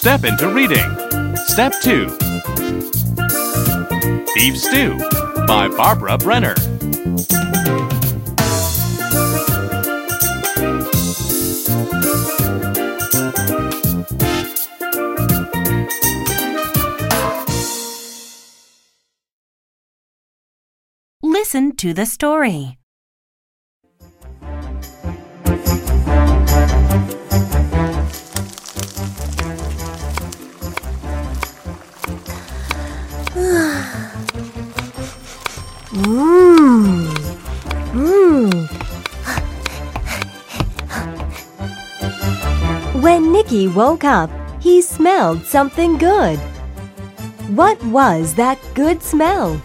step into reading. Step 2 Beef Stew by Barbara Brenner. Listen to the story. Mmm. Mmm. When Nicky woke up, he smelled something good. What was that good smell?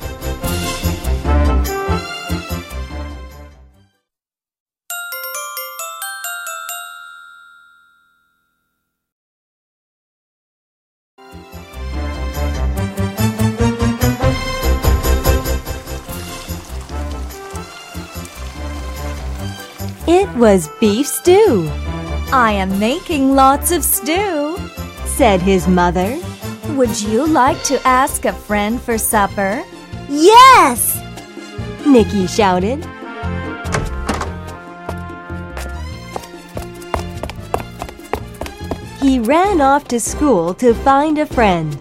It was beef stew, I am making lots of stew. said his mother. Would you like to ask a friend for supper? Yes! Nicky shouted. He ran off to school to find a friend.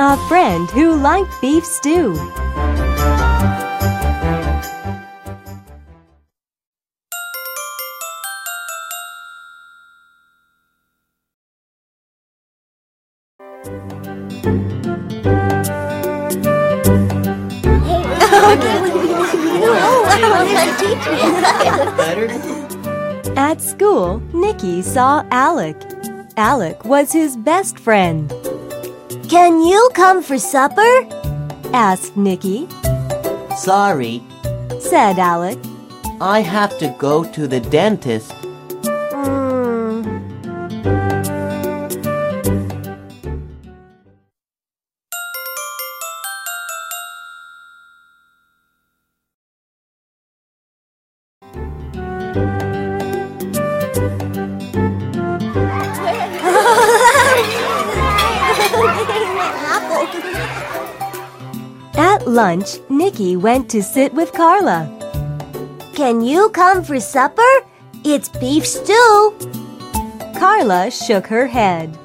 A friend who liked beef stew. At school, Nicky saw Alec. Alec was his best friend. Can you come for supper? Asked Nicky. Sorry, Said Alec. I have to go to the dentist. At lunch, Nicky went to sit with Carla. Can you come for supper? It's beef stew. Carla shook her head.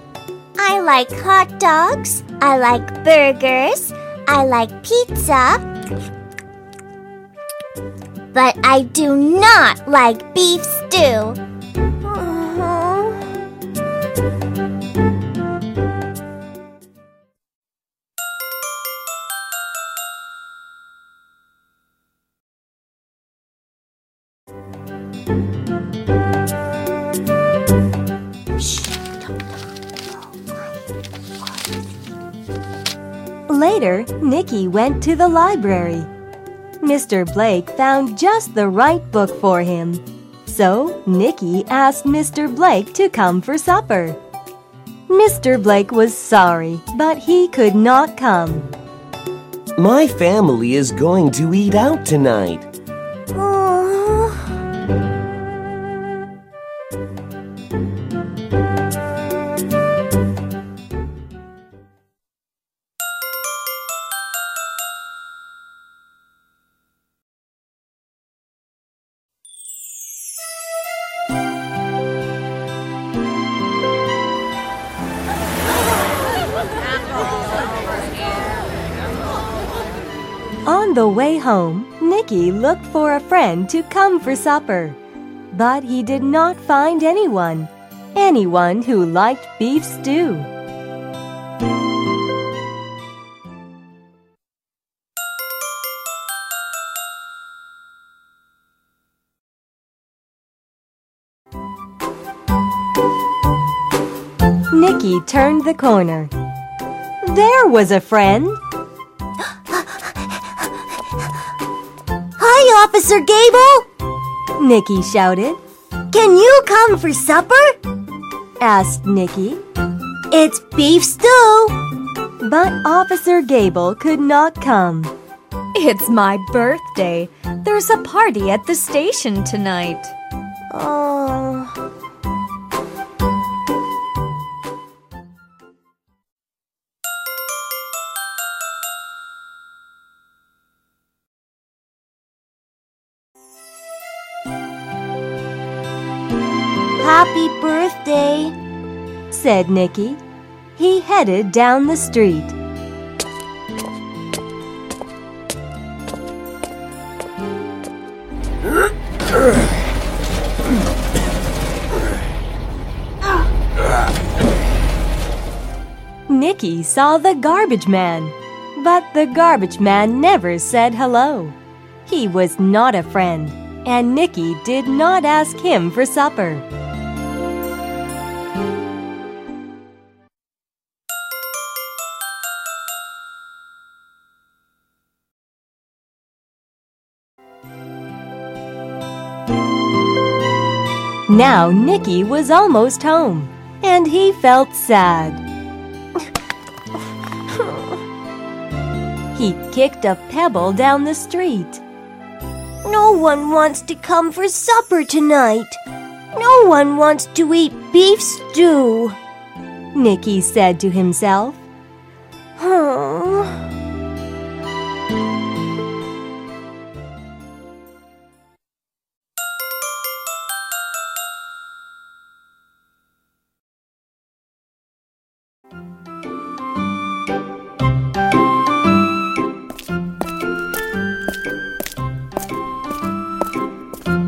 I like hot dogs. I like burgers. I like pizza. But I do not like beef stew. Later, Nicky went to the library. Mr. Blake found just the right book for him. So, Nicky asked Mr. Blake to come for supper. Mr. Blake was sorry, but he could not come. My family is going to eat out tonight. On the way home, Nicky looked for a friend to come for supper. But he did not find anyone. Anyone who liked beef stew. Nicky turned the corner. There was a friend. Officer Gable. Nicky shouted. Can you come for supper? Asked Nicky. It's beef stew. But Officer Gable could not come. It's my birthday. There's a party at the station tonight. Oh. Happy birthday, said Nicky. He headed down the street. Nicky saw the garbage man, but the garbage man never said hello. He was not a friend, and Nicky did not ask him for supper. Now Nicky was almost home, and he felt sad. he kicked a pebble down the street. no one wants to come for supper tonight. No one wants to eat beef stew. Nicky said to himself.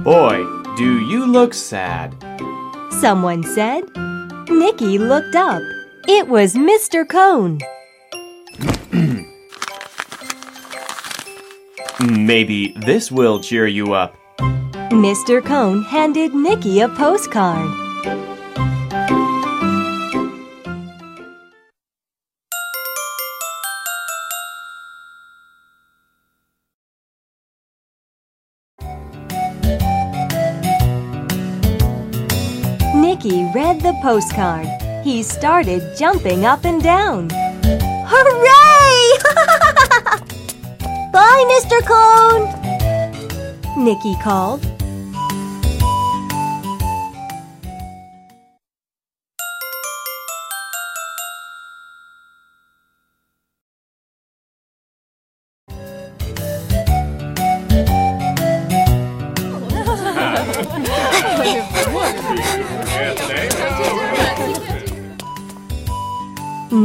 Boy, do you look sad. Someone said. Nicky looked up. It was Mr. Cone. Maybe this will cheer you up. Mr. Cone handed Nicky a postcard. Postcard. He started jumping up and down. Hooray! Bye, Mr. Cone. Nicky called.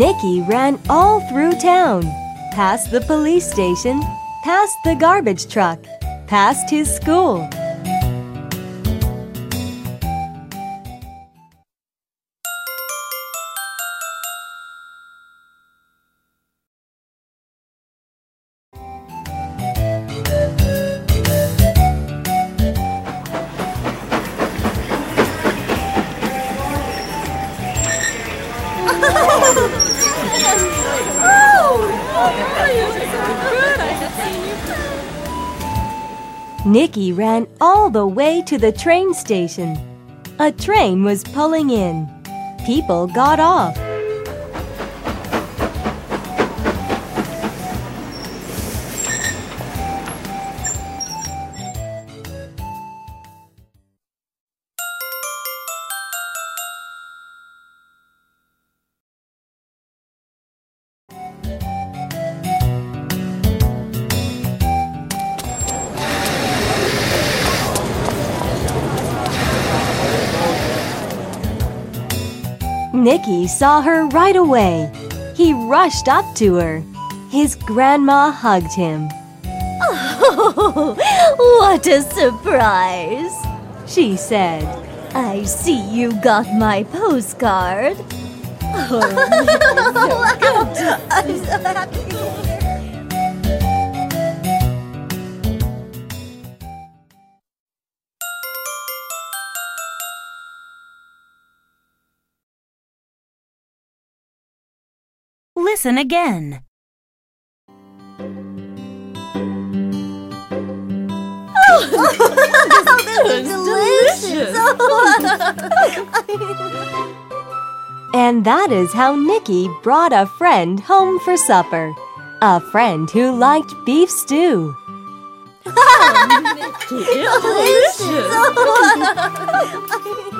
Nicky ran all through town, past the police station, past the garbage truck, past his school. Nicky ran all the way to the train station. A train was pulling in. People got off. Nicky saw her right away. He rushed up to her. His grandma hugged him. what a surprise! She said, I see you got my postcard. Oh, Listen again. Delicious! And that is how Nicky brought a friend home for supper. A friend who liked beef stew. Delicious!